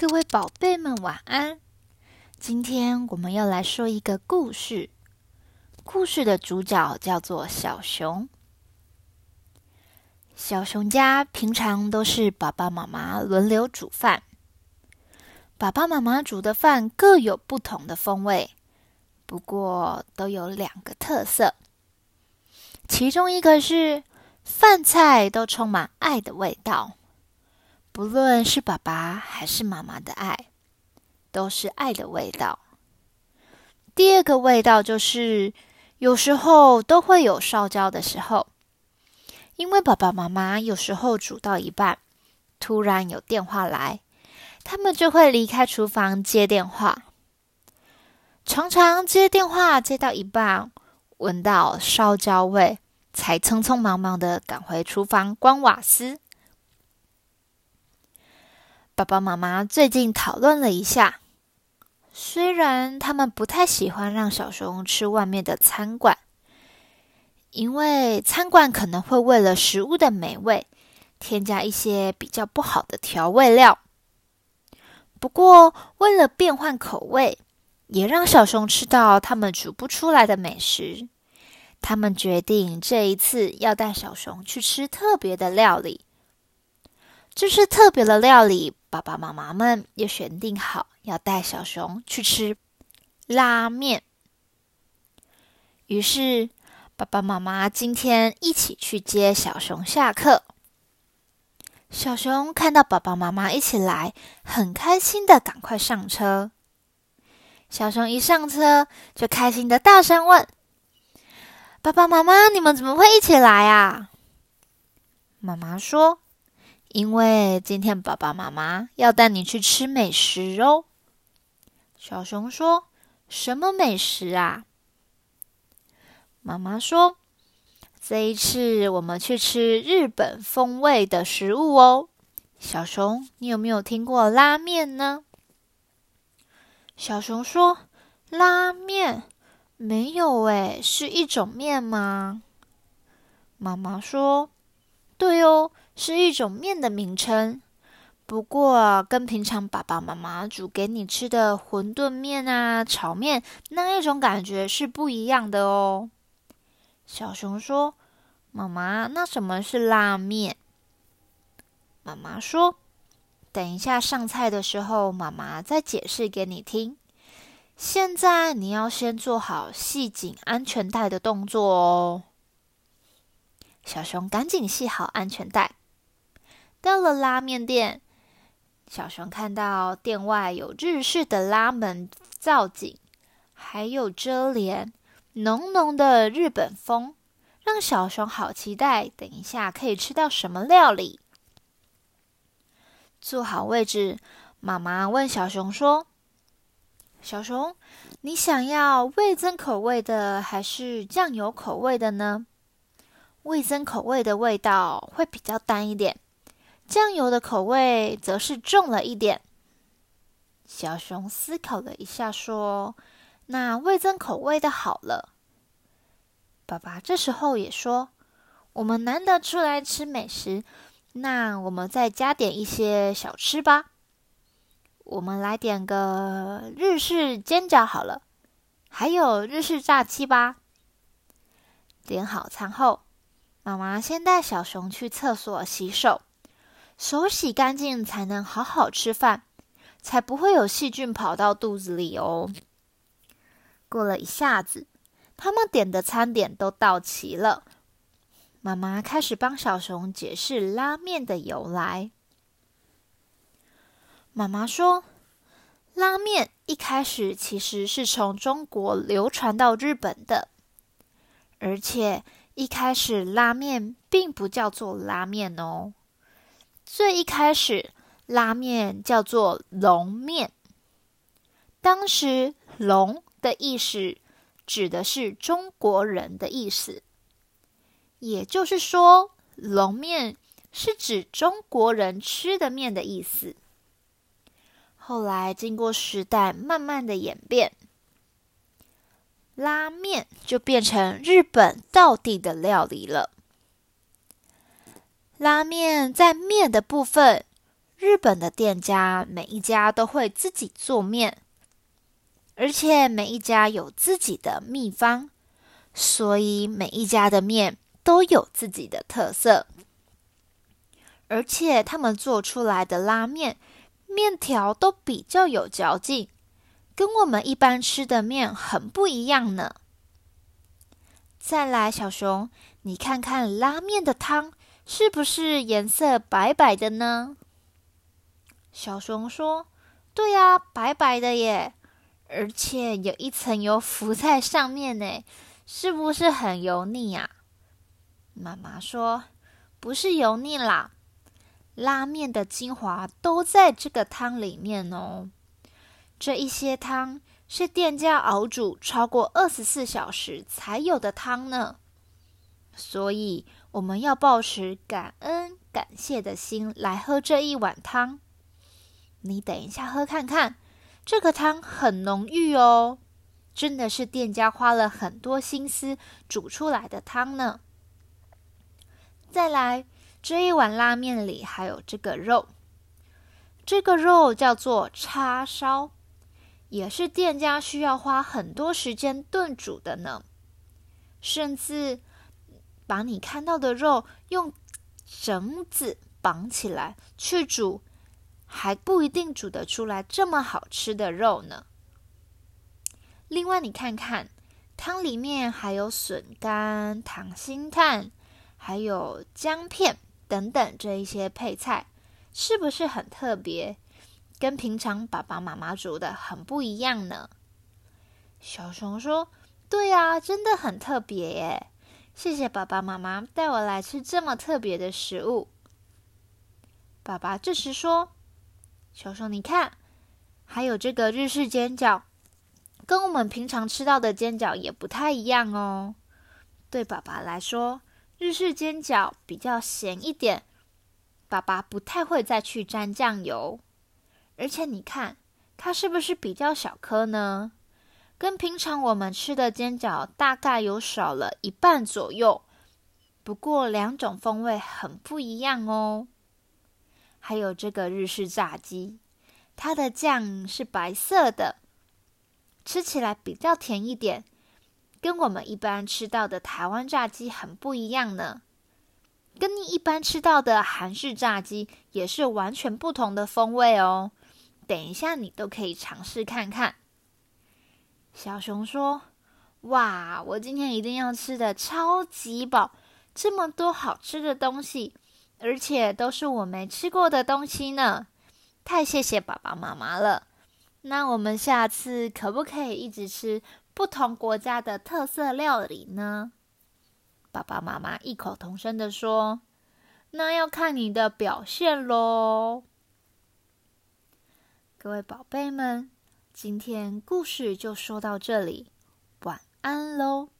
各位宝贝们，晚安！今天我们要来说一个故事。故事的主角叫做小熊。小熊家平常都是爸爸妈妈轮流煮饭。爸爸妈妈煮的饭各有不同的风味，不过都有两个特色。其中一个是饭菜都充满爱的味道。不论是爸爸还是妈妈的爱，都是爱的味道。第二个味道就是，有时候都会有烧焦的时候，因为爸爸妈妈有时候煮到一半，突然有电话来，他们就会离开厨房接电话。常常接电话接到一半，闻到烧焦味，才匆匆忙忙的赶回厨房关瓦斯。爸爸妈妈最近讨论了一下，虽然他们不太喜欢让小熊吃外面的餐馆，因为餐馆可能会为了食物的美味添加一些比较不好的调味料。不过，为了变换口味，也让小熊吃到他们煮不出来的美食，他们决定这一次要带小熊去吃特别的料理。这是特别的料理。爸爸妈妈们也选定好要带小熊去吃拉面，于是爸爸妈妈今天一起去接小熊下课。小熊看到爸爸妈妈一起来，很开心的赶快上车。小熊一上车就开心的大声问：“爸爸妈妈，你们怎么会一起来啊？”妈妈说。因为今天爸爸妈妈要带你去吃美食哦，小熊说：“什么美食啊？”妈妈说：“这一次我们去吃日本风味的食物哦。”小熊，你有没有听过拉面呢？小熊说：“拉面没有诶，是一种面吗？”妈妈说：“对哦。”是一种面的名称，不过跟平常爸爸妈妈煮给你吃的馄饨面啊、炒面那一种感觉是不一样的哦。小熊说：“妈妈，那什么是拉面？”妈妈说：“等一下上菜的时候，妈妈再解释给你听。现在你要先做好系紧安全带的动作哦。”小熊赶紧系好安全带。到了拉面店，小熊看到店外有日式的拉门造景，还有遮帘，浓浓的日本风，让小熊好期待。等一下可以吃到什么料理？坐好位置，妈妈问小熊说：“小熊，你想要味增口味的还是酱油口味的呢？味增口味的味道会比较淡一点。”酱油的口味则是重了一点。小熊思考了一下，说：“那味增口味的好了。”爸爸这时候也说：“我们难得出来吃美食，那我们再加点一些小吃吧。我们来点个日式煎饺好了，还有日式炸鸡吧。”点好餐后，妈妈先带小熊去厕所洗手。手洗干净才能好好吃饭，才不会有细菌跑到肚子里哦。过了一下子，他们点的餐点都到齐了。妈妈开始帮小熊解释拉面的由来。妈妈说，拉面一开始其实是从中国流传到日本的，而且一开始拉面并不叫做拉面哦。最一开始，拉面叫做龙面。当时“龙”的意思指的是中国人的意思，也就是说，龙面是指中国人吃的面的意思。后来经过时代慢慢的演变，拉面就变成日本道地的料理了。拉面在面的部分，日本的店家每一家都会自己做面，而且每一家有自己的秘方，所以每一家的面都有自己的特色。而且他们做出来的拉面面条都比较有嚼劲，跟我们一般吃的面很不一样呢。再来，小熊，你看看拉面的汤是不是颜色白白的呢？小熊说：“对呀，白白的耶，而且有一层油浮在上面呢，是不是很油腻呀？”妈妈说：“不是油腻啦，拉面的精华都在这个汤里面哦。这一些汤是店家熬煮超过二十四小时才有的汤呢，所以我们要保持感恩、感谢的心来喝这一碗汤。”你等一下喝看看，这个汤很浓郁哦，真的是店家花了很多心思煮出来的汤呢。再来，这一碗拉面里还有这个肉，这个肉叫做叉烧，也是店家需要花很多时间炖煮的呢，甚至把你看到的肉用绳子绑起来去煮。还不一定煮得出来这么好吃的肉呢。另外，你看看汤里面还有笋干、糖心蛋，还有姜片等等这一些配菜，是不是很特别？跟平常爸爸妈妈煮的很不一样呢。小熊说：“对啊，真的很特别耶！谢谢爸爸妈妈带我来吃这么特别的食物。”爸爸这时说。小熊，你看，还有这个日式煎饺，跟我们平常吃到的煎饺也不太一样哦。对爸爸来说，日式煎饺比较咸一点，爸爸不太会再去沾酱油。而且你看，它是不是比较小颗呢？跟平常我们吃的煎饺大概有少了一半左右。不过两种风味很不一样哦。还有这个日式炸鸡，它的酱是白色的，吃起来比较甜一点，跟我们一般吃到的台湾炸鸡很不一样呢。跟你一般吃到的韩式炸鸡也是完全不同的风味哦。等一下你都可以尝试看看。小熊说：“哇，我今天一定要吃的超级饱，这么多好吃的东西。”而且都是我没吃过的东西呢，太谢谢爸爸妈妈了。那我们下次可不可以一直吃不同国家的特色料理呢？爸爸妈妈异口同声的说：“那要看你的表现喽。”各位宝贝们，今天故事就说到这里，晚安喽。